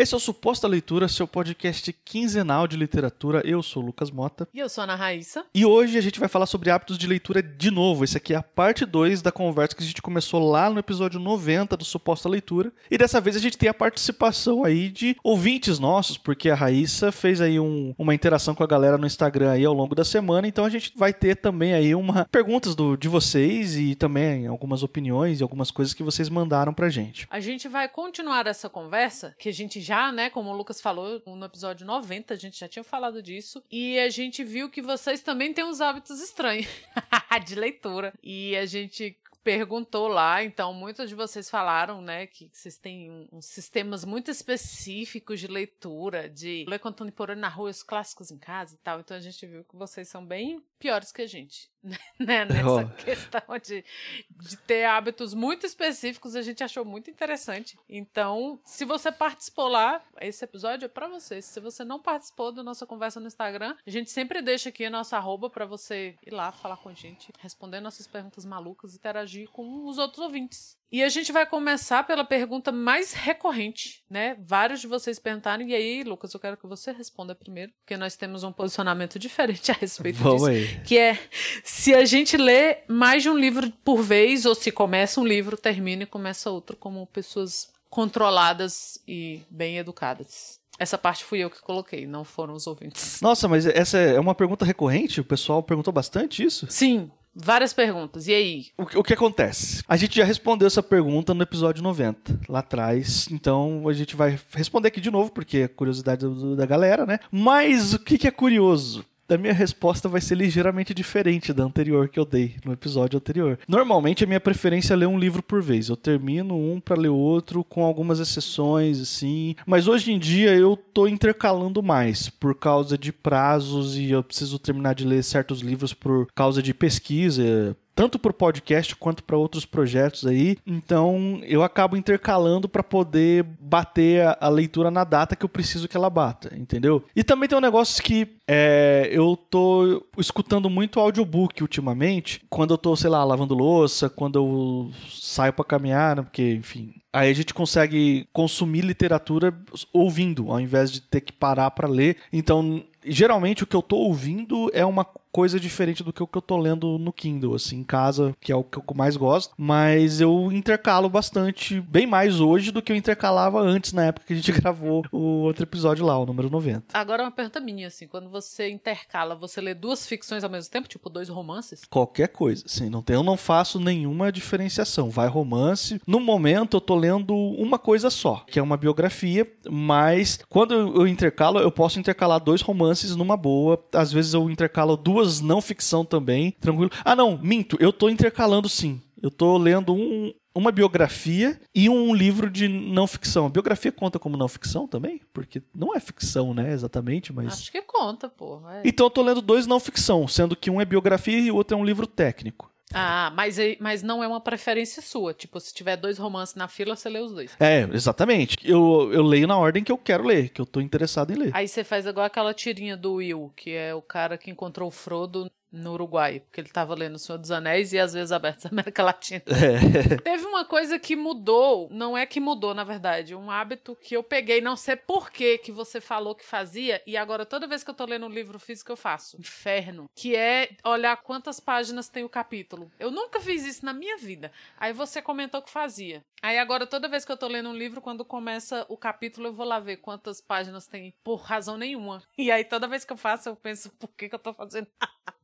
Esse é o Suposta Leitura, seu podcast quinzenal de literatura. Eu sou o Lucas Mota. E eu sou a Ana Raíssa. E hoje a gente vai falar sobre hábitos de leitura de novo. Esse aqui é a parte 2 da conversa que a gente começou lá no episódio 90 do Suposta Leitura. E dessa vez a gente tem a participação aí de ouvintes nossos, porque a Raíssa fez aí um, uma interação com a galera no Instagram aí ao longo da semana. Então a gente vai ter também aí uma perguntas do, de vocês e também algumas opiniões e algumas coisas que vocês mandaram pra gente. A gente vai continuar essa conversa, que a gente já, né, como o Lucas falou no episódio 90, a gente já tinha falado disso, e a gente viu que vocês também têm uns hábitos estranhos de leitura. E a gente perguntou lá, então muitos de vocês falaram, né, que vocês têm uns sistemas muito específicos de leitura, de ler contemporâneo na rua, os clássicos em casa e tal. Então a gente viu que vocês são bem piores que a gente, né, nessa oh. questão de, de ter hábitos muito específicos, a gente achou muito interessante. Então, se você participou lá, esse episódio é para você. Se você não participou da nossa conversa no Instagram, a gente sempre deixa aqui a nossa arroba para você ir lá falar com a gente, responder nossas perguntas malucas, interagir interagir com os outros ouvintes. E a gente vai começar pela pergunta mais recorrente, né? Vários de vocês perguntaram, e aí, Lucas, eu quero que você responda primeiro, porque nós temos um posicionamento diferente a respeito Vamos disso. Aí. Que é se a gente lê mais de um livro por vez, ou se começa um livro, termina e começa outro, como pessoas controladas e bem educadas. Essa parte fui eu que coloquei, não foram os ouvintes. Nossa, mas essa é uma pergunta recorrente? O pessoal perguntou bastante isso? Sim, Várias perguntas. E aí? O, o, que acontece? A gente já respondeu essa pergunta no episódio 90, lá atrás. Então a gente vai responder aqui de novo, porque é curiosidade do, da galera, né? Mas o que, que é curioso? A minha resposta vai ser ligeiramente diferente da anterior que eu dei no episódio anterior. Normalmente a minha preferência é ler um livro por vez. Eu termino um para ler outro, com algumas exceções, assim. Mas hoje em dia eu tô intercalando mais por causa de prazos e eu preciso terminar de ler certos livros por causa de pesquisa, tanto para o podcast quanto para outros projetos aí. Então eu acabo intercalando para poder bater a, a, leitura na data que eu preciso que ela bata, entendeu? E também tem um negócio que é, eu tô escutando muito audiobook ultimamente, quando eu tô, sei lá, lavando louça, quando eu saio para caminhar, né? porque, enfim, Aí a gente consegue consumir literatura ouvindo, ao invés de ter que parar para ler. Então, geralmente o que eu tô ouvindo é uma coisa diferente do que o que eu tô lendo no Kindle, assim, em casa, que é o que eu mais gosto. Mas eu intercalo bastante, bem mais hoje do que eu intercalava antes, na época que a gente gravou o outro episódio lá, o número 90. Agora uma pergunta minha, assim, quando você intercala, você lê duas ficções ao mesmo tempo, tipo dois romances? Qualquer coisa, sim. Não tem, eu não faço nenhuma diferenciação. Vai romance. No momento eu tô lendo uma coisa só, que é uma biografia, mas quando eu intercalo, eu posso intercalar dois romances numa boa. Às vezes eu intercalo duas não ficção também, tranquilo. Ah, não, minto, eu tô intercalando sim. Eu tô lendo um, uma biografia e um livro de não ficção. A biografia conta como não ficção também? Porque não é ficção, né, exatamente, mas... Acho que conta, pô. É. Então eu tô lendo dois não ficção, sendo que um é biografia e o outro é um livro técnico. Ah, mas, mas não é uma preferência sua. Tipo, se tiver dois romances na fila, você lê os dois. É, exatamente. Eu, eu leio na ordem que eu quero ler, que eu tô interessado em ler. Aí você faz igual aquela tirinha do Will, que é o cara que encontrou o Frodo no Uruguai, porque ele estava lendo O Senhor dos Anéis e às vezes abertos da América Latina. É. Teve uma coisa que mudou, não é que mudou, na verdade, um hábito que eu peguei, não sei por que que você falou que fazia, e agora toda vez que eu tô lendo um livro físico eu faço. Inferno. Que é olhar quantas páginas tem o capítulo. Eu nunca fiz isso na minha vida. Aí você comentou que fazia. Aí agora toda vez que eu tô lendo um livro, quando começa o capítulo, eu vou lá ver quantas páginas tem por razão nenhuma. E aí toda vez que eu faço, eu penso, por que que eu tô fazendo?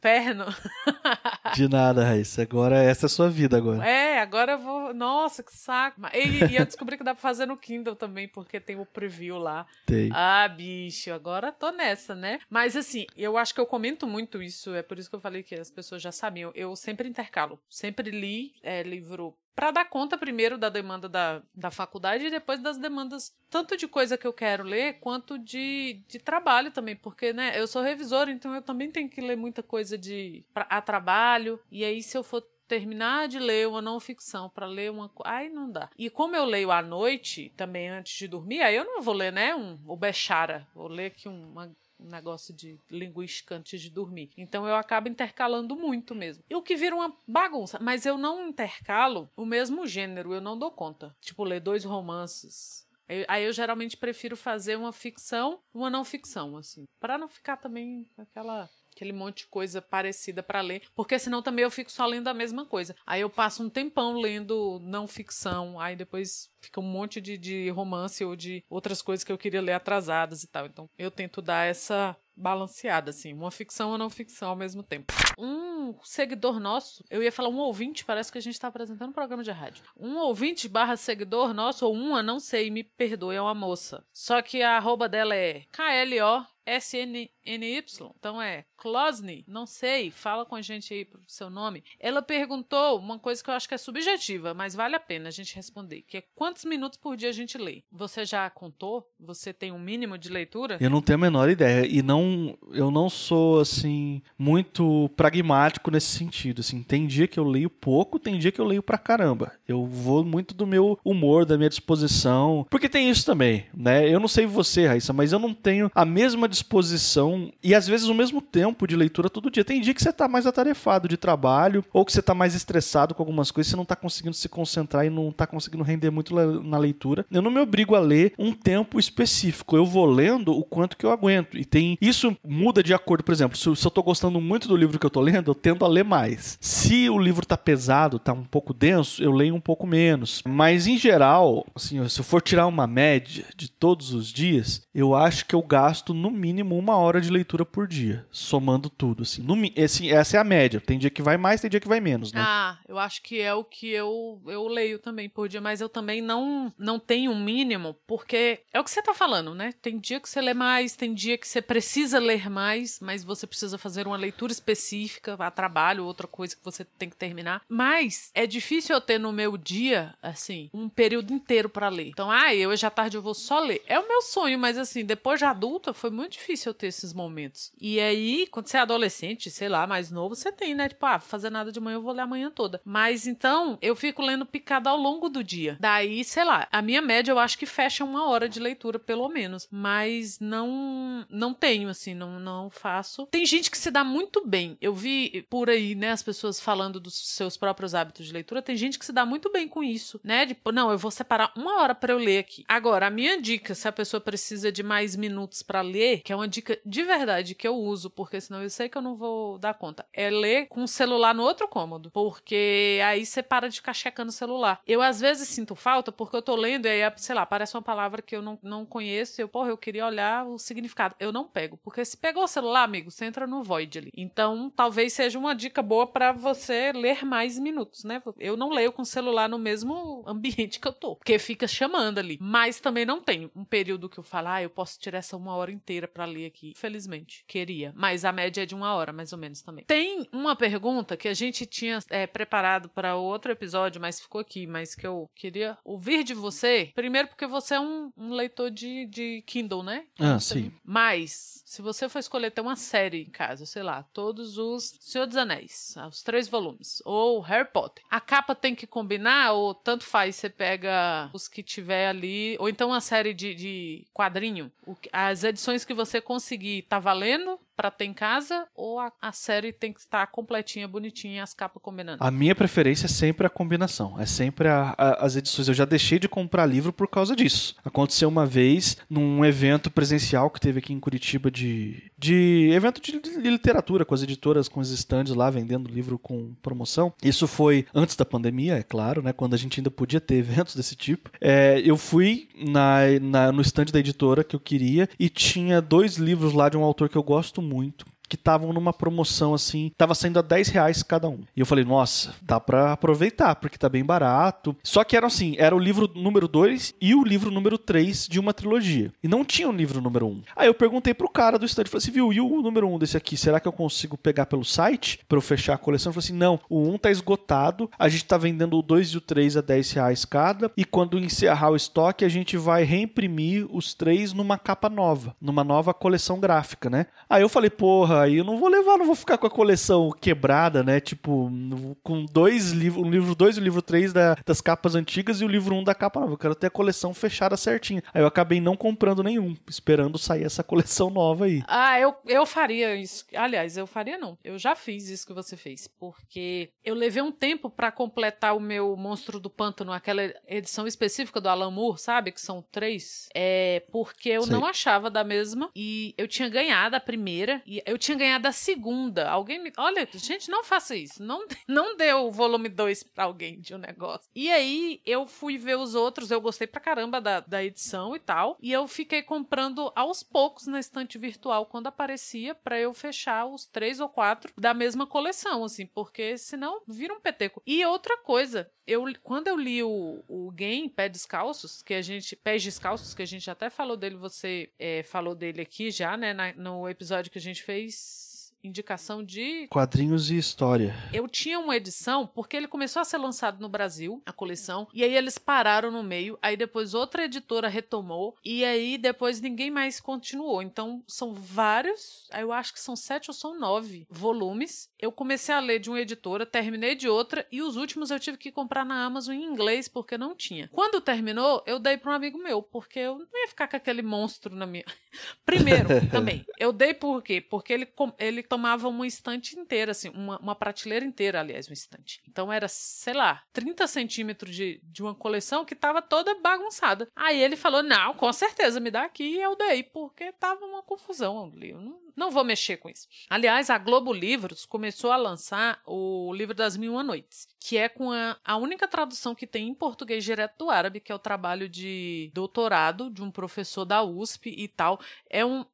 Perno. De nada, Raíssa. Agora essa é a sua vida agora. É, agora eu vou. Nossa, que saco. E, e eu descobri que dá pra fazer no Kindle também, porque tem o preview lá. Tem. Ah, bicho, agora tô nessa, né? Mas assim, eu acho que eu comento muito isso, é por isso que eu falei que as pessoas já sabiam. Eu sempre intercalo. Sempre li é, livro para dar conta primeiro da demanda da, da faculdade e depois das demandas tanto de coisa que eu quero ler quanto de, de trabalho também, porque né, eu sou revisora, então eu também tenho que ler muita coisa de pra, a trabalho. E aí se eu for terminar de ler uma não ficção para ler uma ai não dá. E como eu leio à noite, também antes de dormir, aí eu não vou ler, né, um o Bechara, vou ler aqui uma um negócio de linguística antes de dormir. Então eu acabo intercalando muito mesmo. E o que vira uma bagunça, mas eu não intercalo o mesmo gênero, eu não dou conta. Tipo, ler dois romances Aí eu geralmente prefiro fazer uma ficção, uma não ficção, assim, para não ficar também aquela aquele monte de coisa parecida para ler, porque senão também eu fico só lendo a mesma coisa. Aí eu passo um tempão lendo não ficção, aí depois fica um monte de, de romance ou de outras coisas que eu queria ler atrasadas e tal. Então eu tento dar essa balanceada, assim, uma ficção ou não ficção ao mesmo tempo. Um seguidor nosso, eu ia falar um ouvinte, parece que a gente está apresentando um programa de rádio. Um ouvinte barra seguidor nosso, ou uma, não sei, me perdoe, é uma moça. Só que a arroba dela é KLO SNY, então é Closny, não sei, fala com a gente aí pro seu nome. Ela perguntou uma coisa que eu acho que é subjetiva, mas vale a pena a gente responder, que é quantos minutos por dia a gente lê? Você já contou? Você tem um mínimo de leitura? Eu não tenho a menor ideia e não eu não sou assim muito pragmático nesse sentido, assim, tem dia que eu leio pouco, tem dia que eu leio pra caramba. Eu vou muito do meu humor, da minha disposição, porque tem isso também, né? Eu não sei você, Raíssa, mas eu não tenho a mesma disposição e às vezes o mesmo tempo de leitura todo dia. Tem dia que você tá mais atarefado de trabalho ou que você tá mais estressado com algumas coisas, você não tá conseguindo se concentrar e não tá conseguindo render muito na leitura. Eu não me obrigo a ler um tempo específico. Eu vou lendo o quanto que eu aguento. E tem isso muda de acordo, por exemplo, se, eu tô gostando muito do livro que eu tô lendo, eu tendo a ler mais. Se o livro tá pesado, tá um pouco denso, eu leio um pouco menos. Mas em geral, assim, se eu for tirar uma média de todos os dias, eu acho que eu gasto no mínimo uma hora de leitura por dia, somando tudo, assim. No, esse, essa é a média. Tem dia que vai mais, tem dia que vai menos, né? Ah, eu acho que é o que eu, eu leio também por dia, mas eu também não, não tenho um mínimo, porque é o que você tá falando, né? Tem dia que você lê mais, tem dia que você precisa ler mais, mas você precisa fazer uma leitura específica, a trabalho, outra coisa que você tem que terminar. Mas é difícil eu ter no meu dia, assim, um período inteiro para ler. Então, ah, eu hoje à tarde eu vou só ler. É o meu sonho, mas assim, depois de adulta foi muito difícil eu ter esses momentos. E aí, quando você é adolescente, sei lá, mais novo, você tem, né? Tipo, ah, fazer nada de manhã, eu vou ler a manhã toda. Mas então, eu fico lendo picado ao longo do dia. Daí, sei lá, a minha média eu acho que fecha uma hora de leitura, pelo menos. Mas não não tenho, assim, não, não faço. Tem gente que se dá muito bem. Eu vi por aí, né, as pessoas falando dos seus próprios hábitos de leitura. Tem gente que se dá muito bem com isso, né? Tipo, não, eu vou separar uma hora para eu ler aqui. Agora, a minha dica, se a pessoa precisa de mais minutos para ler, que é uma dica de verdade que eu uso, porque senão eu sei que eu não vou dar conta, é ler com o celular no outro cômodo. Porque aí você para de ficar checando o celular. Eu às vezes sinto falta porque eu tô lendo e aí, sei lá, aparece uma palavra que eu não, não conheço e eu, porra, eu queria olhar o significado. Eu não pego. Porque se pegou o celular, amigo, você entra no void ali. Então, talvez seja uma dica boa para você ler mais minutos, né? Eu não leio com o celular no mesmo ambiente que eu tô, porque fica chamando ali. Mas também não tenho um período que eu falo, ah, eu posso tirar essa uma hora inteira para ler aqui. Infelizmente, queria. Mas a média é de uma hora, mais ou menos também. Tem uma pergunta que a gente tinha é, preparado para outro episódio, mas ficou aqui, mas que eu queria ouvir de você. Primeiro, porque você é um, um leitor de, de Kindle, né? Ah, sim. Mas, se você for escolher ter uma série em casa, sei lá, todos os Senhor dos Anéis, os três volumes, ou Harry Potter, a capa tem que combinar, ou tanto faz, você pega os que tiver ali, ou então uma série de, de quadrinho, as edições que você conseguir, tá valendo? Para ter em casa ou a, a série tem que estar completinha, bonitinha, as capas combinando? A minha preferência é sempre a combinação, é sempre a, a, as edições. Eu já deixei de comprar livro por causa disso. Aconteceu uma vez num evento presencial que teve aqui em Curitiba de, de evento de, de literatura com as editoras, com os stands lá vendendo livro com promoção. Isso foi antes da pandemia, é claro, né? Quando a gente ainda podia ter eventos desse tipo. É, eu fui na, na, no stand da editora que eu queria e tinha dois livros lá de um autor que eu gosto muito muito que estavam numa promoção assim, tava saindo a 10 reais cada um. E eu falei, nossa, dá pra aproveitar, porque tá bem barato. Só que eram assim, era o livro número 2 e o livro número 3 de uma trilogia. E não tinha o livro número 1. Um. Aí eu perguntei pro cara do estande, falei assim, viu, e o número 1 um desse aqui, será que eu consigo pegar pelo site pra eu fechar a coleção? Ele falou assim, não, o 1 um tá esgotado, a gente tá vendendo o 2 e o 3 a 10 reais cada, e quando encerrar o estoque, a gente vai reimprimir os três numa capa nova, numa nova coleção gráfica, né? Aí eu falei, porra, porra, aí eu não vou levar, não vou ficar com a coleção quebrada, né? Tipo, com dois livros, o livro 2 e o livro 3 da, das capas antigas e o livro 1 um da capa nova. Eu quero ter a coleção fechada certinha. Aí eu acabei não comprando nenhum, esperando sair essa coleção nova aí. Ah, eu, eu faria isso. Aliás, eu faria não. Eu já fiz isso que você fez, porque eu levei um tempo para completar o meu Monstro do Pântano, aquela edição específica do Alan Moore, sabe? Que são três. É porque eu Sei. não achava da mesma e eu tinha ganhado a primeira e eu tinha ganhado a segunda. Alguém me. Olha, gente, não faça isso. Não, não dê o volume 2 pra alguém de um negócio. E aí eu fui ver os outros, eu gostei pra caramba da, da edição e tal. E eu fiquei comprando aos poucos na estante virtual quando aparecia para eu fechar os três ou quatro da mesma coleção, assim, porque senão vira um peteco. E outra coisa, eu quando eu li o, o Game Pé Descalços, que a gente. Pés Descalços, que a gente até falou dele, você é, falou dele aqui já, né? Na, no episódio que a gente fez peace. Indicação de quadrinhos e história. Eu tinha uma edição porque ele começou a ser lançado no Brasil, a coleção, e aí eles pararam no meio, aí depois outra editora retomou e aí depois ninguém mais continuou. Então são vários, eu acho que são sete ou são nove volumes. Eu comecei a ler de uma editora, terminei de outra e os últimos eu tive que comprar na Amazon em inglês porque não tinha. Quando terminou, eu dei para um amigo meu porque eu não ia ficar com aquele monstro na minha. Primeiro, também, eu dei por quê? Porque ele ele tomava uma estante inteira, assim, uma, uma prateleira inteira, aliás, um estante. Então era, sei lá, 30 centímetros de, de uma coleção que tava toda bagunçada. Aí ele falou: Não, com certeza, me dá aqui. E eu dei, porque tava uma confusão ali. Não, não vou mexer com isso. Aliás, a Globo Livros começou a lançar o livro das Mil Uma Noites, que é com a, a única tradução que tem em português direto do árabe, que é o trabalho de doutorado de um professor da USP e tal. É um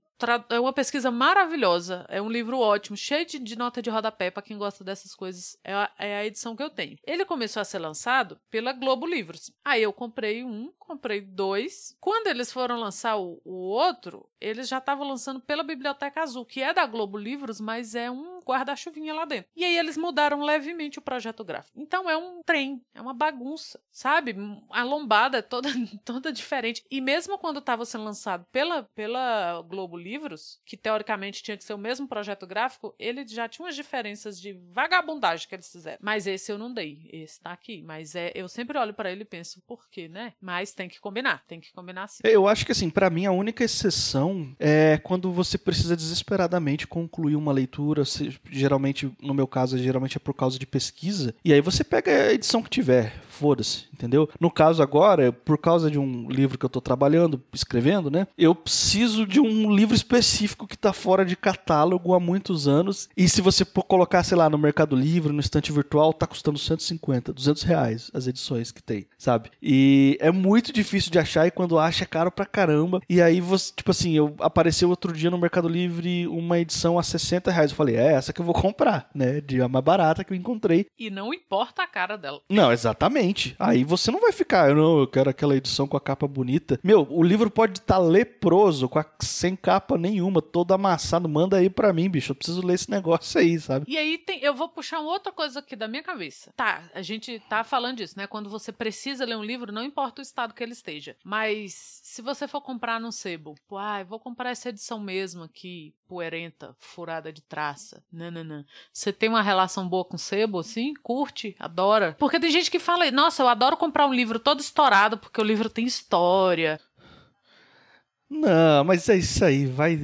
é uma pesquisa maravilhosa. É um livro ótimo, cheio de, de nota de rodapé para quem gosta dessas coisas. É a, é a, edição que eu tenho. Ele começou a ser lançado pela Globo Livros. Aí eu comprei um, comprei dois. Quando eles foram lançar o, o outro, eles já estavam lançando pela Biblioteca Azul, que é da Globo Livros, mas é um guarda-chuvinha lá dentro. E aí eles mudaram levemente o projeto gráfico. Então é um trem, é uma bagunça, sabe? A lombada é toda, toda diferente. E mesmo quando estava sendo lançado pela, pela Globo Livros, que teoricamente tinha que ser o mesmo projeto gráfico, ele já tinha umas diferenças de vagabundagem que eles fizeram. Mas esse eu não dei. Esse tá aqui. Mas é, eu sempre olho para ele e penso, por quê, né? Mas tem que combinar, tem que combinar sim. Eu acho que assim, para mim a única exceção é quando você precisa desesperadamente concluir uma leitura, geralmente, no meu caso, geralmente é por causa de pesquisa, e aí você pega a edição que tiver, foda-se, entendeu? No caso agora, por causa de um livro que eu tô trabalhando, escrevendo, né? Eu preciso de um livro específico que tá fora de catálogo há muitos anos, e se você colocar, sei lá, no Mercado Livre, no estante virtual, tá custando 150, 200 reais as edições que tem, sabe? E é muito difícil de achar, e quando acha é caro pra caramba, e aí você, tipo assim, eu apareceu outro dia no Mercado Livre uma edição a 60 reais, eu falei, é essa que eu vou comprar, né? De a mais barata que eu encontrei. E não importa a cara dela. Não, exatamente. Aí você não vai ficar, eu não, eu quero aquela edição com a capa bonita. Meu, o livro pode estar tá leproso, com a, sem capa nenhuma, todo amassado. Manda aí pra mim, bicho. Eu preciso ler esse negócio aí, sabe? E aí tem, eu vou puxar uma outra coisa aqui da minha cabeça. Tá, a gente tá falando disso, né? Quando você precisa ler um livro, não importa o estado que ele esteja. Mas se você for comprar no sebo, ah, vou comprar essa edição mesmo aqui, poerenta, furada de traça. Nananã. Você tem uma relação boa com sebo, assim? Curte? Adora? Porque tem gente que fala, nossa, eu adoro comprar um livro todo estourado porque o livro tem história. Não, mas é isso aí, vai.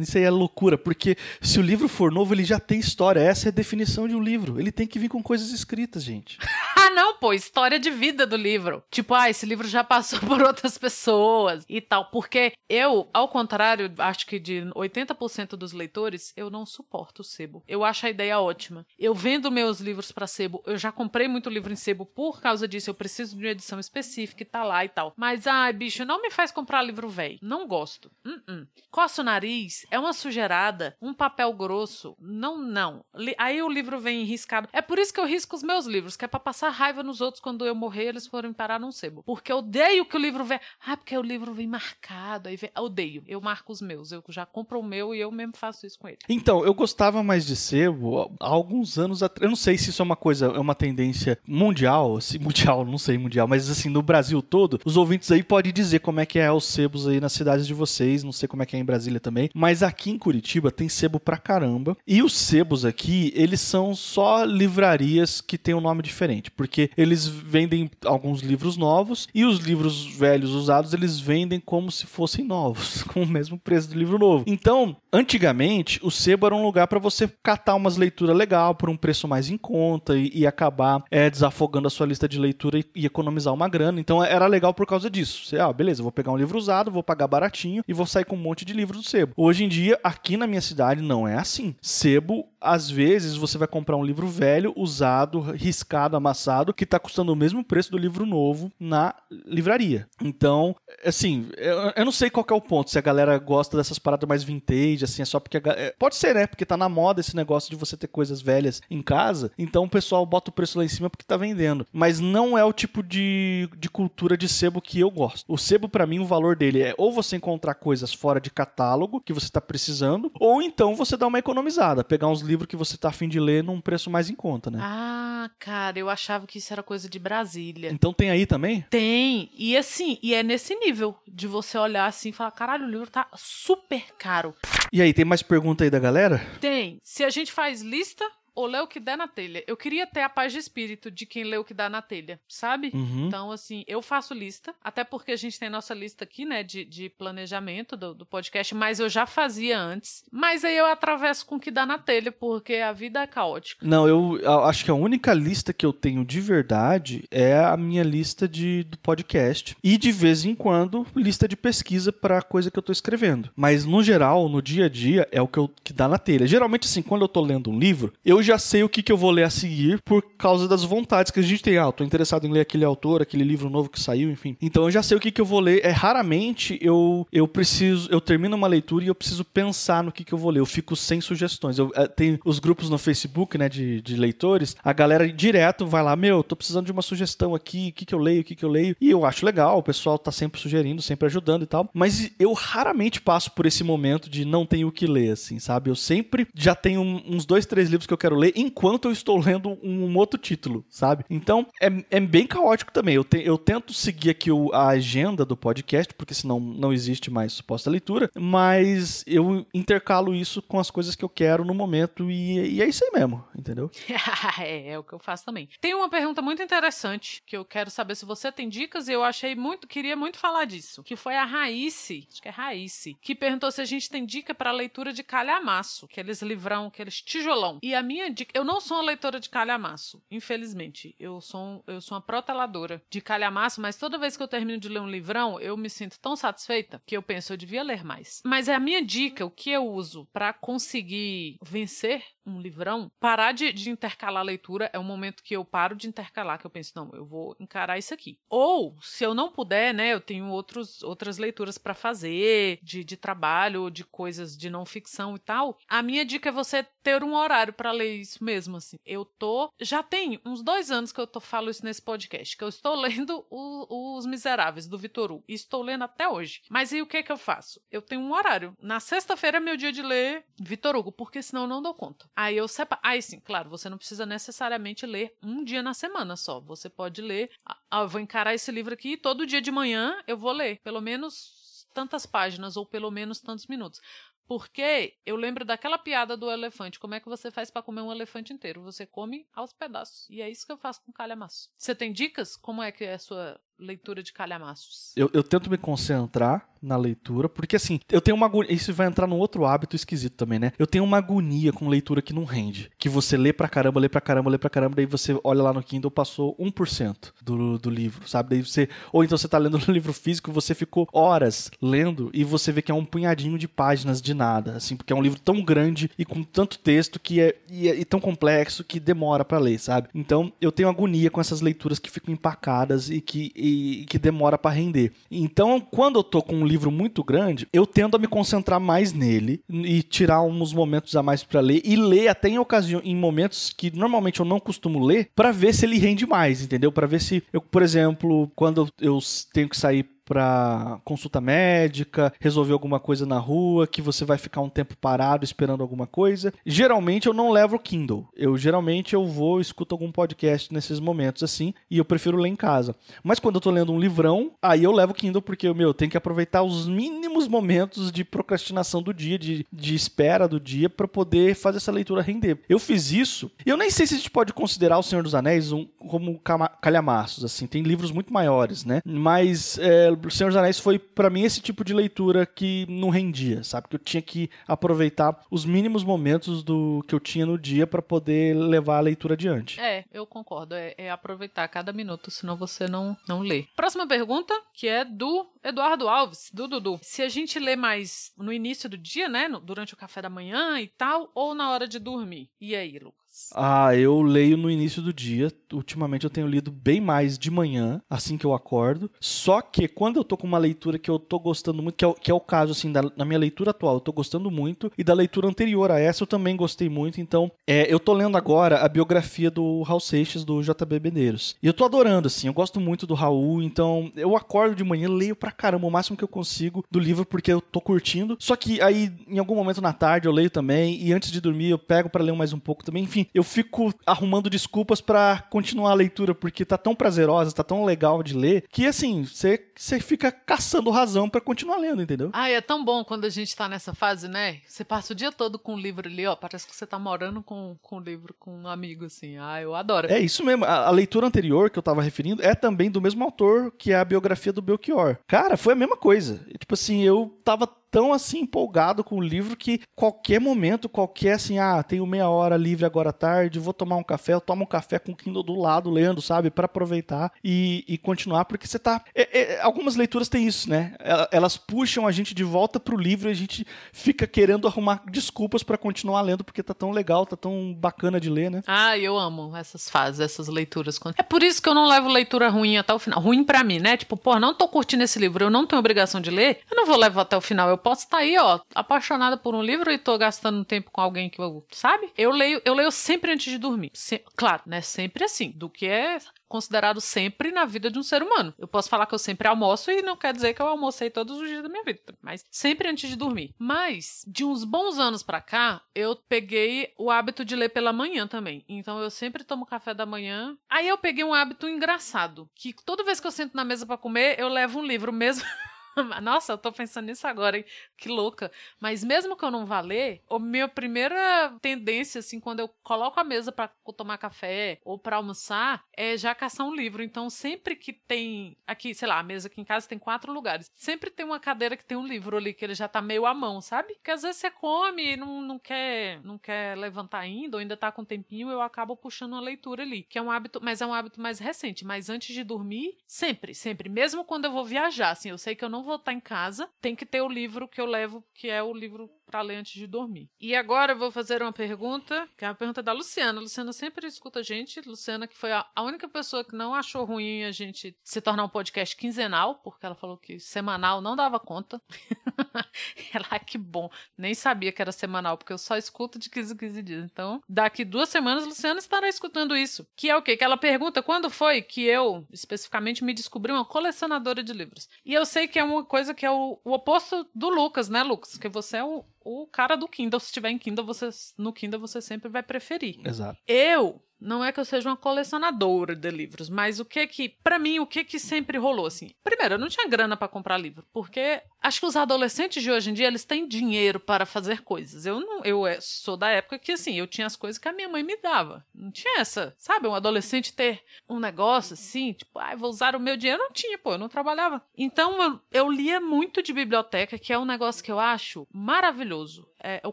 Isso aí é loucura, porque se o livro for novo, ele já tem história. Essa é a definição de um livro. Ele tem que vir com coisas escritas, gente. ah, não, pô, história de vida do livro. Tipo, ah, esse livro já passou por outras pessoas e tal. Porque eu, ao contrário, acho que de 80% dos leitores, eu não suporto o sebo. Eu acho a ideia ótima. Eu vendo meus livros para sebo, eu já comprei muito livro em sebo por causa disso. Eu preciso de uma edição específica e tá lá e tal. Mas, ai, bicho, não me faz comprar livro velho não gosto. Uh -uh. Coça o nariz, é uma sujeirada, um papel grosso. Não, não. Aí o livro vem riscado. É por isso que eu risco os meus livros, que é pra passar raiva nos outros quando eu morrer, eles forem parar num sebo. Porque eu odeio que o livro vem. Ah, porque o livro vem marcado. Aí vem... Eu odeio. Eu marco os meus. Eu já compro o meu e eu mesmo faço isso com ele. Então, eu gostava mais de sebo há alguns anos atrás. Eu não sei se isso é uma coisa, é uma tendência mundial, assim, mundial, não sei mundial, mas assim, no Brasil todo, os ouvintes aí podem dizer como é que é os sebos aí nas cidades de vocês, não sei como é que é em Brasília também, mas aqui em Curitiba tem sebo pra caramba. E os sebos aqui, eles são só livrarias que têm um nome diferente, porque eles vendem alguns livros novos e os livros velhos usados eles vendem como se fossem novos, com o mesmo preço do livro novo. Então, antigamente, o sebo era um lugar para você catar umas leituras legal por um preço mais em conta e, e acabar é, desafogando a sua lista de leitura e, e, economizar uma grana. Então, era legal por causa disso. Você, ah, beleza, vou pegar um livro usado, vou pagar baratinho e vou sair com um monte de livros do sebo. Hoje em dia, aqui na minha cidade, não é assim. Sebo, às vezes, você vai comprar um livro velho, usado, riscado, amassado, que está custando o mesmo preço do livro novo na livraria. Então, assim, eu, eu não sei qual é o ponto, se a galera gosta dessas paradas mais vintage, assim, é só porque. A, é, pode ser, né? Porque tá na moda esse negócio de você ter coisas velhas em casa, então o pessoal bota o preço lá em cima porque tá vendendo. Mas não é o tipo de, de cultura de sebo que eu gosto. O sebo, para mim, o valor dele é ou você encontrar coisas fora de catálogo que você tá precisando, ou então você dá uma economizada, pegar uns livros que você tá afim de ler num preço mais em conta, né? Ah, cara, eu achava que isso era coisa de Brasília. Então tem aí também? Tem. E assim, e é nesse nível de você olhar assim e falar: caralho, o livro tá super caro. E aí, tem mais pergunta aí da galera? Tem. Se a gente faz lista, ou lê o que der na telha. Eu queria ter a paz de espírito de quem lê o que dá na telha, sabe? Uhum. Então, assim, eu faço lista, até porque a gente tem nossa lista aqui, né, de, de planejamento do, do podcast, mas eu já fazia antes. Mas aí eu atravesso com o que dá na telha, porque a vida é caótica. Não, eu, eu acho que a única lista que eu tenho de verdade é a minha lista de, do podcast. E de vez em quando, lista de pesquisa para coisa que eu tô escrevendo. Mas no geral, no dia a dia, é o que, eu, que dá na telha. Geralmente, assim, quando eu tô lendo um livro, eu já sei o que, que eu vou ler a seguir por causa das vontades que a gente tem. Ah, eu tô interessado em ler aquele autor, aquele livro novo que saiu, enfim. Então eu já sei o que, que eu vou ler. É raramente eu, eu preciso, eu termino uma leitura e eu preciso pensar no que, que eu vou ler. Eu fico sem sugestões. Eu é, tenho os grupos no Facebook, né, de, de leitores. A galera direto vai lá, meu, tô precisando de uma sugestão aqui, o que, que eu leio, o que, que eu leio. E eu acho legal, o pessoal tá sempre sugerindo, sempre ajudando e tal. Mas eu raramente passo por esse momento de não tenho o que ler, assim, sabe? Eu sempre já tenho uns dois, três livros que eu quero ler enquanto eu estou lendo um, outro título, sabe? Então é, é bem caótico também. Eu, te, eu tento seguir aqui o, a agenda do podcast, porque senão não existe mais suposta leitura, mas eu intercalo isso com as coisas que eu quero no momento e, e é isso aí mesmo, entendeu? é, é o que eu faço também. Tem uma pergunta muito interessante que eu quero saber se você tem dicas e eu achei muito, queria muito falar disso, que foi a Raísse, acho que é Raísse, que perguntou se a gente tem dica para leitura de calhamaço, aqueles livrão, aqueles tijolão. E a minha dica, eu não sou uma leitora de calhamaço, infelizmente. Eu sou, eu sou uma proteladora de calhamaço, mas toda vez que eu termino de ler um livrão, eu me sinto tão satisfeita que eu penso, eu devia ler mais. Mas é a minha dica, o que eu uso para conseguir vencer um livrão, parar de, de, intercalar a leitura é um momento que eu paro de intercalar, que eu penso, não, eu vou encarar isso aqui. Ou, se eu não puder, né, eu tenho outros, outras leituras para fazer, de, de trabalho, de coisas de não ficção e tal. A minha dica é você ter um horário para ler isso mesmo, assim. Eu tô, já tem uns dois anos que eu tô, falo isso nesse podcast, que eu estou lendo o, Os Miseráveis, do Vitor Hugo, e estou lendo até hoje. Mas e o que que eu faço? Eu tenho um horário. Na sexta-feira é meu dia de ler Vitor Hugo, porque senão eu não dou conta. Aí eu separo. Aí sim, claro, você não precisa necessariamente ler um dia na semana só. Você pode ler. Ah, eu vou encarar esse livro aqui todo dia de manhã eu vou ler. Pelo menos tantas páginas ou pelo menos tantos minutos. Porque eu lembro daquela piada do elefante. Como é que você faz para comer um elefante inteiro? Você come aos pedaços. E é isso que eu faço com calhamaço. Você tem dicas? Como é que é a sua leitura de calhamaços? Eu, eu tento me concentrar na leitura, porque assim, eu tenho uma agonia, isso vai entrar num outro hábito esquisito também, né? Eu tenho uma agonia com leitura que não rende, que você lê pra caramba, lê pra caramba, lê pra caramba, daí você olha lá no Kindle, passou 1% do, do livro, sabe? Daí você, ou então você tá lendo no livro físico, você ficou horas lendo e você vê que é um punhadinho de páginas de nada, assim, porque é um livro tão grande e com tanto texto que é e, é, e tão complexo que demora para ler, sabe? Então, eu tenho agonia com essas leituras que ficam empacadas e que e que demora para render. Então, quando eu tô com um livro muito grande, eu tendo a me concentrar mais nele e tirar uns momentos a mais para ler e ler até em ocasião em momentos que normalmente eu não costumo ler para ver se ele rende mais, entendeu? Para ver se eu, por exemplo, quando eu tenho que sair para consulta médica, resolver alguma coisa na rua, que você vai ficar um tempo parado esperando alguma coisa. Geralmente eu não levo o Kindle. Eu geralmente eu vou escuto algum podcast nesses momentos assim, e eu prefiro ler em casa. Mas quando eu tô lendo um livrão, aí eu levo o Kindle porque meu, eu tenho que aproveitar os mínimos momentos de procrastinação do dia, de, de espera do dia para poder fazer essa leitura render. Eu fiz isso. E eu nem sei se a gente pode considerar O Senhor dos Anéis um, como calhamaços assim, tem livros muito maiores, né? Mas é, o Senhor dos Anéis foi para mim esse tipo de leitura que não rendia, sabe? Que eu tinha que aproveitar os mínimos momentos do que eu tinha no dia para poder levar a leitura adiante. É, eu concordo. É, é, aproveitar cada minuto, senão você não, não lê. Próxima pergunta, que é do Eduardo Alves, do Dudu. Se a gente lê mais no início do dia, né? Durante o café da manhã e tal, ou na hora de dormir? E aí, Lucas? Ah, eu leio no início do dia. Ultimamente eu tenho lido bem mais de manhã, assim que eu acordo. Só que quando eu tô com uma leitura que eu tô gostando muito, que é o, que é o caso, assim, da, na minha leitura atual, eu tô gostando muito. E da leitura anterior a essa eu também gostei muito. Então, é, eu tô lendo agora a biografia do Raul Seixas, do JB Beneiros. E eu tô adorando, assim, eu gosto muito do Raul. Então, eu acordo de manhã, leio pra caramba o máximo que eu consigo do livro, porque eu tô curtindo. Só que aí, em algum momento na tarde, eu leio também. E antes de dormir, eu pego para ler mais um pouco também. Enfim, eu fico arrumando desculpas para continuar a leitura, porque tá tão prazerosa, tá tão legal de ler, que assim, você fica caçando razão para continuar lendo, entendeu? Ah, é tão bom quando a gente tá nessa fase, né? Você passa o dia todo com o livro ali, ó, parece que você tá morando com, com o livro com um amigo, assim. Ah, eu adoro. É isso mesmo. A, a leitura anterior que eu tava referindo é também do mesmo autor, que é a biografia do Belchior. Cara, foi a mesma coisa. Tipo assim, eu tava tão assim empolgado com o livro que qualquer momento, qualquer assim, ah, tenho meia hora livre agora à tarde, vou tomar um café, eu tomo um café com o Kindle do lado lendo, sabe, para aproveitar e, e, continuar, porque você tá. É, é, algumas leituras têm isso, né? Elas puxam a gente de volta pro livro e a gente fica querendo arrumar desculpas para continuar lendo porque tá tão legal, tá tão bacana de ler, né? Ah, eu amo essas fases, essas leituras. É por isso que eu não levo leitura ruim até o final. Ruim para mim, né? Tipo, pô, não tô curtindo esse livro, eu não tenho obrigação de ler, eu não vou levar até o final. Eu posso estar tá aí, ó, apaixonada por um livro e tô gastando tempo com alguém que eu, sabe? Eu leio, eu leio sempre antes de dormir. Se, claro, né? Sempre assim, do que é considerado sempre na vida de um ser humano. Eu posso falar que eu sempre almoço e não quer dizer que eu almocei todos os dias da minha vida, mas sempre antes de dormir. Mas de uns bons anos para cá, eu peguei o hábito de ler pela manhã também. Então eu sempre tomo café da manhã. Aí eu peguei um hábito engraçado, que toda vez que eu sento na mesa para comer, eu levo um livro mesmo Nossa, eu tô pensando nisso agora, hein? Que louca. Mas mesmo que eu não vá ler, a minha primeira tendência, assim, quando eu coloco a mesa para tomar café ou para almoçar, é já caçar um livro. Então, sempre que tem. Aqui, sei lá, a mesa aqui em casa tem quatro lugares. Sempre tem uma cadeira que tem um livro ali, que ele já tá meio à mão, sabe? Porque às vezes você come e não, não, quer, não quer levantar ainda, ou ainda tá com tempinho, eu acabo puxando uma leitura ali. Que é um hábito, mas é um hábito mais recente. Mas antes de dormir, sempre, sempre. Mesmo quando eu vou viajar, assim, eu sei que eu não vou estar em casa, tem que ter o livro que eu levo, que é o livro para ler antes de dormir. E agora eu vou fazer uma pergunta, que é a pergunta da Luciana. A Luciana sempre escuta a gente. Luciana, que foi a, única pessoa que não achou ruim a gente se tornar um podcast quinzenal, porque ela falou que semanal não dava conta. ela, ah, que bom. Nem sabia que era semanal, porque eu só escuto de 15 em 15 dias. Então, daqui duas semanas, Luciana estará escutando isso. Que é o quê? Que ela pergunta quando foi que eu, especificamente, me descobri uma colecionadora de livros. E eu sei que é uma coisa que é o, o oposto do Lucas, né, Lucas? Que você é o, o cara do Kindle. Se tiver em Kindle, você, no Kindle você sempre vai preferir. Exato. Eu não é que eu seja uma colecionadora de livros, mas o que que, para mim, o que que sempre rolou assim? Primeiro, eu não tinha grana para comprar livro, porque acho que os adolescentes de hoje em dia eles têm dinheiro para fazer coisas. Eu não, eu é, sou da época que assim, eu tinha as coisas que a minha mãe me dava. Não tinha essa, sabe, um adolescente ter um negócio assim, tipo, ah, vou usar o meu dinheiro, não tinha, pô, eu não trabalhava. Então eu, eu lia muito de biblioteca, que é um negócio que eu acho maravilhoso é, o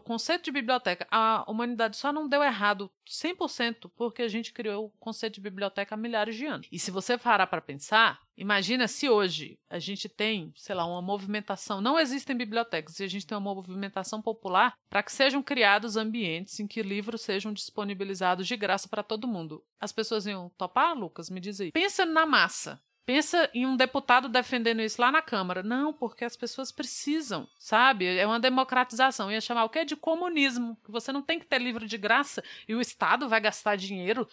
conceito de biblioteca, a humanidade só não deu errado 100% porque a gente criou o conceito de biblioteca há milhares de anos. E se você parar para pensar, imagina se hoje a gente tem, sei lá, uma movimentação, não existem bibliotecas, e a gente tem uma movimentação popular para que sejam criados ambientes em que livros sejam disponibilizados de graça para todo mundo. As pessoas iam topar, Lucas? Me diz aí. Pensa na massa. Pensa em um deputado defendendo isso lá na Câmara. Não, porque as pessoas precisam, sabe? É uma democratização. Ia chamar o quê? De comunismo. Você não tem que ter livro de graça e o Estado vai gastar dinheiro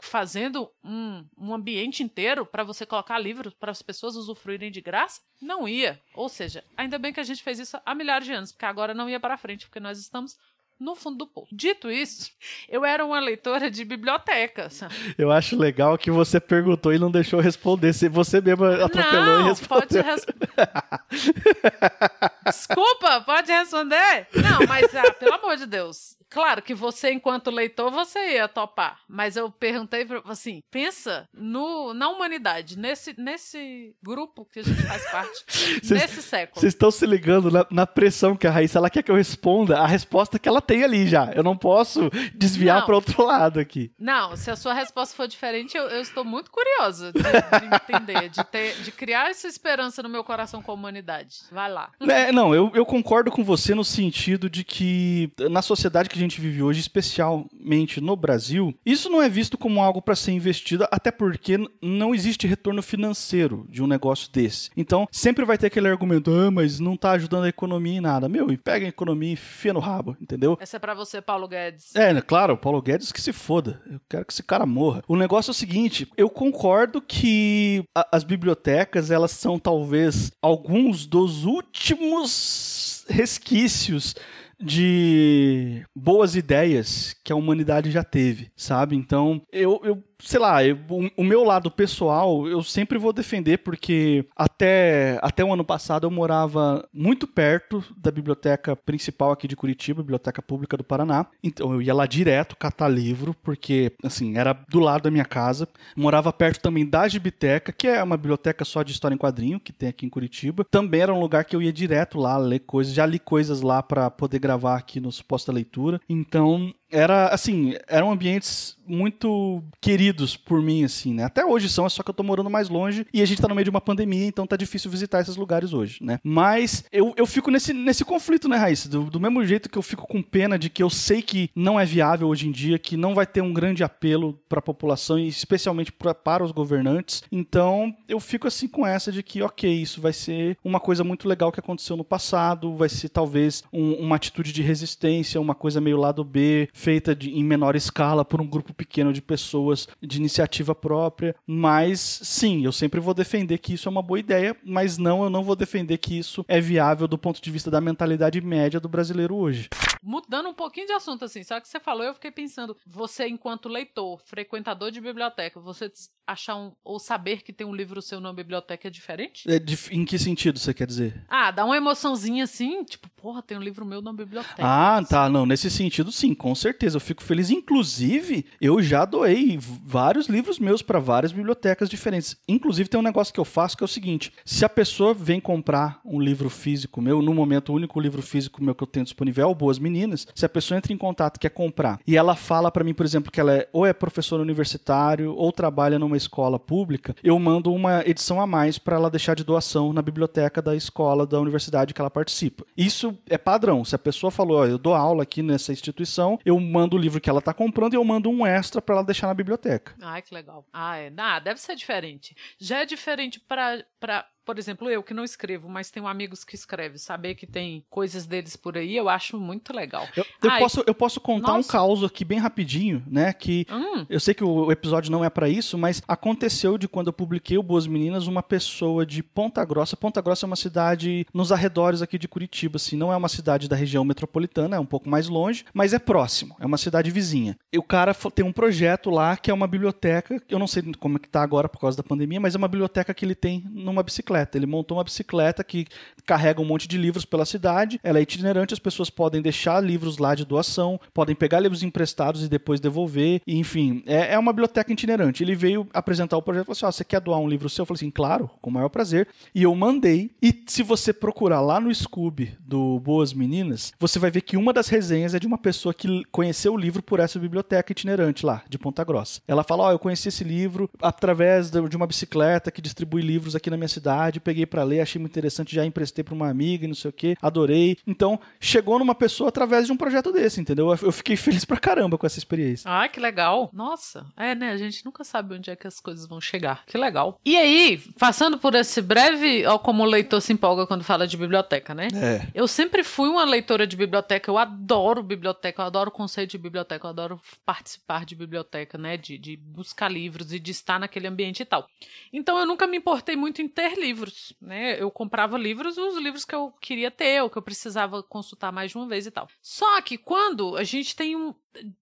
fazendo um, um ambiente inteiro para você colocar livros para as pessoas usufruírem de graça? Não ia. Ou seja, ainda bem que a gente fez isso há milhares de anos, porque agora não ia para frente, porque nós estamos no fundo do poço. Dito isso, eu era uma leitora de biblioteca. Eu acho legal que você perguntou e não deixou responder. Se você mesmo atropelou não, e respondeu. Pode res... Desculpa, pode responder? Não, mas ah, pelo amor de Deus. Claro que você, enquanto leitor, você ia topar. Mas eu perguntei assim: pensa no, na humanidade, nesse, nesse grupo que a gente faz parte, cês, nesse século. Vocês estão se ligando na, na, pressão que a Raíssa ela quer que eu responda a resposta que ela tem ali já. Eu não posso desviar para outro lado aqui. Não, se a sua resposta for diferente, eu, eu estou muito curiosa de, de entender, de, ter, de criar essa esperança no meu coração com a humanidade. Vai lá. É, não, eu, eu concordo com você no sentido de que na sociedade que a gente vive hoje, especialmente no Brasil, isso não é visto como algo para ser investido, até porque não existe retorno financeiro de um negócio desse. Então, sempre vai ter aquele argumento, ah, mas não tá ajudando a economia em nada. Meu, e pega a economia e fia no rabo, entendeu? Essa é para você, Paulo Guedes. É, né, claro, Paulo Guedes que se foda. Eu quero que esse cara morra. O negócio é o seguinte, eu concordo que a, as bibliotecas, elas são talvez alguns dos últimos resquícios de boas ideias que a humanidade já teve, sabe? Então, eu, eu sei lá, eu, o, o, meu lado pessoal eu sempre vou defender porque até, até o ano passado eu morava muito perto da biblioteca principal aqui de Curitiba, Biblioteca Pública do Paraná. Então eu ia lá direto catar livro porque assim, era do lado da minha casa. Morava perto também da Gibiteca, que é uma biblioteca só de história em quadrinho que tem aqui em Curitiba. Também era um lugar que eu ia direto lá ler coisas, já li coisas lá para poder gravar aqui no suposta leitura. Então, era assim, eram ambientes muito queridos por mim, assim, né? Até hoje são, é só que eu tô morando mais longe e a gente tá no meio de uma pandemia, então tá difícil visitar esses lugares hoje, né? Mas eu, eu fico nesse, nesse conflito, né, Raíssa? Do, do mesmo jeito que eu fico com pena de que eu sei que não é viável hoje em dia, que não vai ter um grande apelo para a população e especialmente pra, para os governantes. Então eu fico assim com essa de que, ok, isso vai ser uma coisa muito legal que aconteceu no passado, vai ser talvez um, uma atitude de resistência, uma coisa meio lado B, feita de, em menor escala por um grupo pequeno de pessoas de iniciativa própria. Mas sim, eu sempre vou defender que isso é uma boa ideia, mas não, eu não vou defender que isso é viável do ponto de vista da mentalidade média do brasileiro hoje. Mudando um pouquinho de assunto, assim, só que você falou, eu fiquei pensando, você, enquanto leitor, frequentador de biblioteca, você achar um, ou saber que tem um livro seu na biblioteca é diferente? É, em que sentido você quer dizer? Ah, dá uma emoçãozinha assim, tipo, porra, tem um livro meu na biblioteca. Ah, tá, não, nesse sentido sim, com certeza, eu fico feliz. Inclusive, eu já doei vários livros meus para várias bibliotecas diferentes. Inclusive, tem um negócio que eu faço que é o seguinte: se a pessoa vem comprar um livro físico meu, no momento, o único livro físico meu que eu tenho disponível é o Boas Meninas, se a pessoa entra em contato quer comprar e ela fala para mim, por exemplo, que ela é ou é professor universitário ou trabalha numa escola pública, eu mando uma edição a mais para ela deixar de doação na biblioteca da escola da universidade que ela participa. Isso é padrão. Se a pessoa falou, eu dou aula aqui nessa instituição, eu mando o livro que ela está comprando e eu mando um extra para ela deixar na biblioteca. Ai, que legal. Ah, é. Ah, deve ser diferente. Já é diferente para por exemplo, eu que não escrevo, mas tenho amigos que escrevem, saber que tem coisas deles por aí, eu acho muito legal. Eu, eu posso, eu posso contar nossa. um caos aqui bem rapidinho, né? Que hum. eu sei que o episódio não é para isso, mas aconteceu de quando eu publiquei o Boas Meninas, uma pessoa de Ponta Grossa. Ponta Grossa é uma cidade nos arredores aqui de Curitiba, assim, não é uma cidade da região metropolitana, é um pouco mais longe, mas é próximo, é uma cidade vizinha. E o cara tem um projeto lá que é uma biblioteca, eu não sei como é que tá agora por causa da pandemia, mas é uma biblioteca que ele tem numa bicicleta bicicleta. Ele montou uma bicicleta que carrega um monte de livros pela cidade. Ela é itinerante, as pessoas podem deixar livros lá de doação, podem pegar livros emprestados e depois devolver. E, enfim, é, é, uma biblioteca itinerante. Ele veio apresentar o projeto e falou assim: oh, você quer doar um livro seu? Eu falei assim, claro, com o maior prazer. E eu mandei. E se você procurar lá no Scooby do Boas Meninas, você vai ver que uma das resenhas é de uma pessoa que conheceu o livro por essa biblioteca itinerante lá, de Ponta Grossa. Ela fala: Ó, oh, eu conheci esse livro através de uma bicicleta que distribui livros aqui na minha cidade curiosidade, peguei para ler, achei muito interessante, já emprestei para uma amiga e não sei o que, adorei. Então, chegou numa pessoa através de um projeto desse, entendeu? Eu fiquei feliz pra caramba com essa experiência. Ah, que legal. Nossa, é, né? A gente nunca sabe onde é que as coisas vão chegar. Que legal. E aí, passando por esse breve, ó, como o leitor se empolga quando fala de biblioteca, né? É. Eu sempre fui uma leitora de biblioteca, eu adoro biblioteca, eu adoro o conceito de biblioteca, eu adoro participar de biblioteca, né? De, de buscar livros e de estar naquele ambiente e tal. Então eu nunca me importei muito em ter livros, né? Eu comprava livros, os livros que eu queria ter, ou que eu precisava consultar mais de uma vez e tal. Só que quando a gente tem um.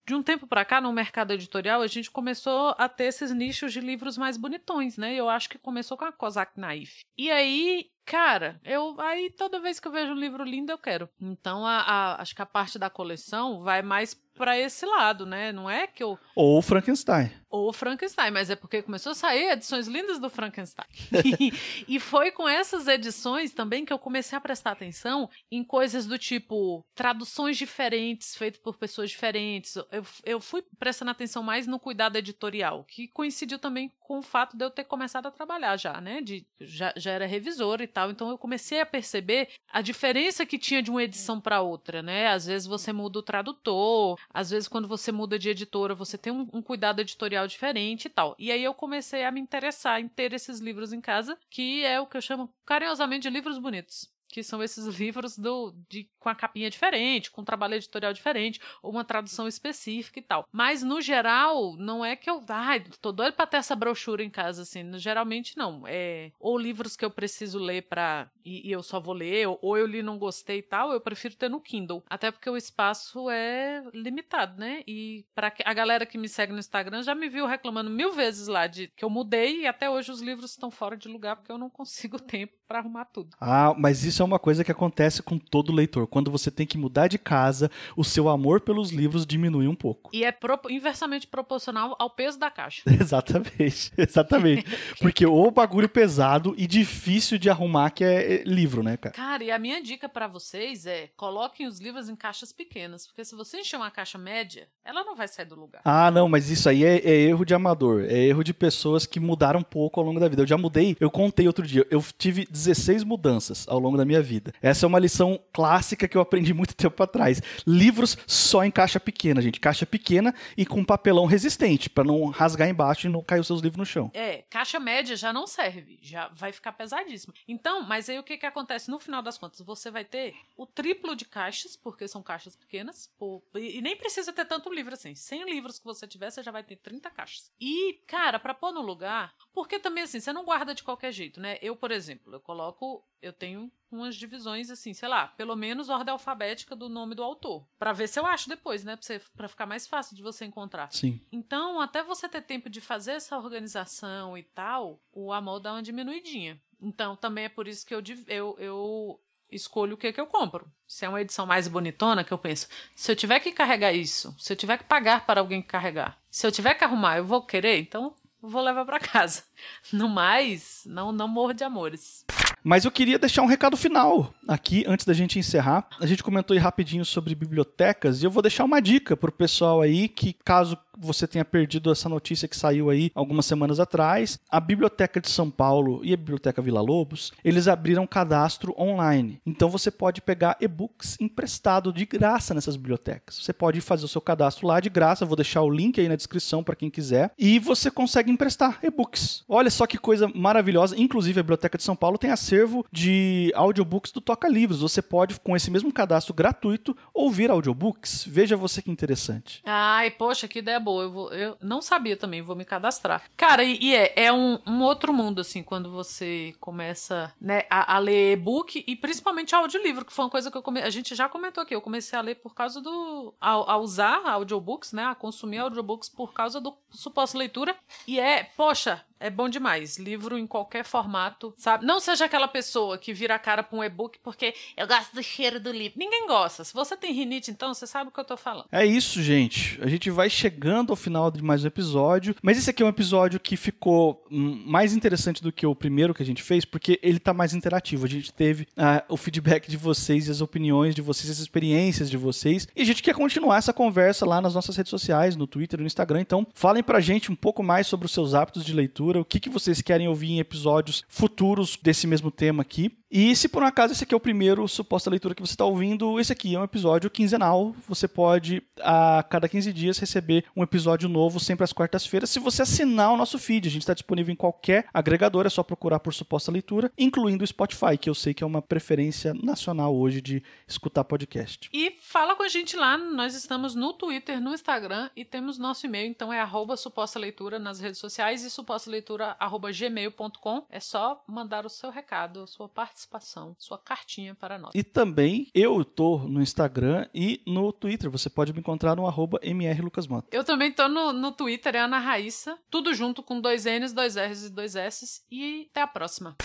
De um tempo para cá, no mercado editorial, a gente começou a ter esses nichos de livros mais bonitões, né? Eu acho que começou com a Kozak Naif. E aí Cara, eu aí toda vez que eu vejo um livro lindo eu quero. Então a, a, acho que a parte da coleção vai mais para esse lado, né? Não é que eu ou Frankenstein. Ou Frankenstein, mas é porque começou a sair edições lindas do Frankenstein. e, foi com essas edições também que eu comecei a prestar atenção em coisas do tipo traduções diferentes, feitas por pessoas diferentes. Eu, eu fui prestando atenção mais no cuidado editorial, que coincidiu também com o fato de eu ter começado a trabalhar já, né? De, já, já era revisora e tal. Então eu comecei a perceber a diferença que tinha de uma edição para outra, né? Às vezes você muda o tradutor, às vezes quando você muda de editora, você tem um, um cuidado editorial diferente e tal. E aí eu comecei a me interessar em ter esses livros em casa, que é o que eu chamo carinhosamente de livros bonitos que são esses livros do, de, com a capinha diferente, com um trabalho editorial diferente, ou uma tradução específica e tal. Mas, no geral, não é que eu. Ai, tô doido pra ter essa brochura em casa, assim. Geralmente, não. É, ou livros que eu preciso ler pra. E, e eu só vou ler, ou, ou eu li não gostei e tal, eu prefiro ter no Kindle. Até porque o espaço é limitado, né? E para a galera que me segue no Instagram já me viu reclamando mil vezes lá de que eu mudei e até hoje os livros estão fora de lugar porque eu não consigo tempo para arrumar tudo. Ah, mas isso é uma coisa que acontece com todo leitor. Quando você tem que mudar de casa, o seu amor pelos livros diminui um pouco. E é pro, inversamente proporcional ao peso da caixa. exatamente, exatamente. Porque o bagulho pesado e difícil de arrumar que é livro, né, cara? Cara, e a minha dica para vocês é coloquem os livros em caixas pequenas, porque se você encher uma caixa média, ela não vai sair do lugar. Ah, não, mas isso aí é, é erro de amador, é erro de pessoas que mudaram um pouco ao longo da vida. Eu já mudei, eu contei outro dia, eu tive 16 mudanças ao longo da minha vida. Essa é uma lição clássica que eu aprendi muito tempo atrás. Livros só em caixa pequena, gente. Caixa pequena e com papelão resistente, para não rasgar embaixo e não cair os seus livros no chão. É, caixa média já não serve, já vai ficar pesadíssimo. Então, mas aí o que, que acontece no final das contas? Você vai ter o triplo de caixas, porque são caixas pequenas, e nem precisa ter tanto livro assim. 100 livros que você tiver, você já vai ter 30 caixas. E, cara, para pôr no lugar, porque também assim, você não guarda de qualquer jeito, né? Eu, por exemplo, coloco, eu tenho umas divisões assim, sei lá, pelo menos ordem alfabética do nome do autor, para ver se eu acho depois, né, para ficar mais fácil de você encontrar. Sim. Então, até você ter tempo de fazer essa organização e tal, o amor dá uma diminuidinha. Então, também é por isso que eu, eu, eu escolho o que, que eu compro. Se é uma edição mais bonitona, que eu penso, se eu tiver que carregar isso, se eu tiver que pagar para alguém carregar, se eu tiver que arrumar, eu vou querer, então vou levar para casa. No mais, não, não morro de amores. Mas eu queria deixar um recado final aqui, antes da gente encerrar. A gente comentou aí rapidinho sobre bibliotecas e eu vou deixar uma dica pro pessoal aí que, caso você tenha perdido essa notícia que saiu aí algumas semanas atrás, a Biblioteca de São Paulo e a Biblioteca Vila Lobos, eles abriram cadastro online. Então você pode pegar e-books emprestado de graça nessas bibliotecas. Você pode fazer o seu cadastro lá de graça, vou deixar o link aí na descrição para quem quiser, e você consegue emprestar e-books. Olha só que coisa maravilhosa, inclusive a Biblioteca de São Paulo tem acervo de audiobooks do Toca Livros. Você pode com esse mesmo cadastro gratuito ouvir audiobooks. Veja você que interessante. Ai, poxa, que ideia boa. Eu, vou, eu não sabia também, vou me cadastrar. Cara, e, e é, é um, um, outro mundo, assim, quando você começa né, a, a ler e-book e principalmente audiolivro, que foi uma coisa que eu come... a gente já comentou aqui. Eu comecei a ler por causa do. a, a usar audiobooks, né? A consumir audiobooks por causa do suposto leitura. E é, poxa, é bom demais. Livro em qualquer formato, sabe? Não seja aquela pessoa que vira a cara pra um e-book porque eu gosto do cheiro do livro. Ninguém gosta. Se você tem rinite, então, você sabe o que eu tô falando. É isso, gente. A gente vai chegando ao final de mais um episódio. Mas esse aqui é um episódio que ficou mais interessante do que o primeiro que a gente fez, porque ele tá mais interativo. A gente teve uh, o feedback de vocês as opiniões de vocês, as experiências de vocês. E a gente quer continuar essa conversa lá nas nossas redes sociais, no Twitter no Instagram. Então, falem pra gente um pouco mais sobre os seus hábitos de leitura Leitura, o que, que vocês querem ouvir em episódios futuros desse mesmo tema aqui. E se por um acaso esse aqui é o primeiro suposta leitura que você está ouvindo, esse aqui é um episódio quinzenal. Você pode, a cada 15 dias, receber um episódio novo sempre às quartas-feiras. Se você assinar o nosso feed, a gente está disponível em qualquer agregador, é só procurar por suposta leitura, incluindo o Spotify, que eu sei que é uma preferência nacional hoje de escutar podcast. E fala com a gente lá, nós estamos no Twitter, no Instagram e temos nosso e-mail, então é arroba suposta leitura nas redes sociais e suposta leitura gmail.com. É só mandar o seu recado, a sua participação participação, sua cartinha para nós. E também eu tô no Instagram e no Twitter. Você pode me encontrar no arroba mrlucasmota. Eu também tô no, no Twitter, é Ana Raíssa. Tudo junto com dois N's, dois R's e dois S's. E até a próxima.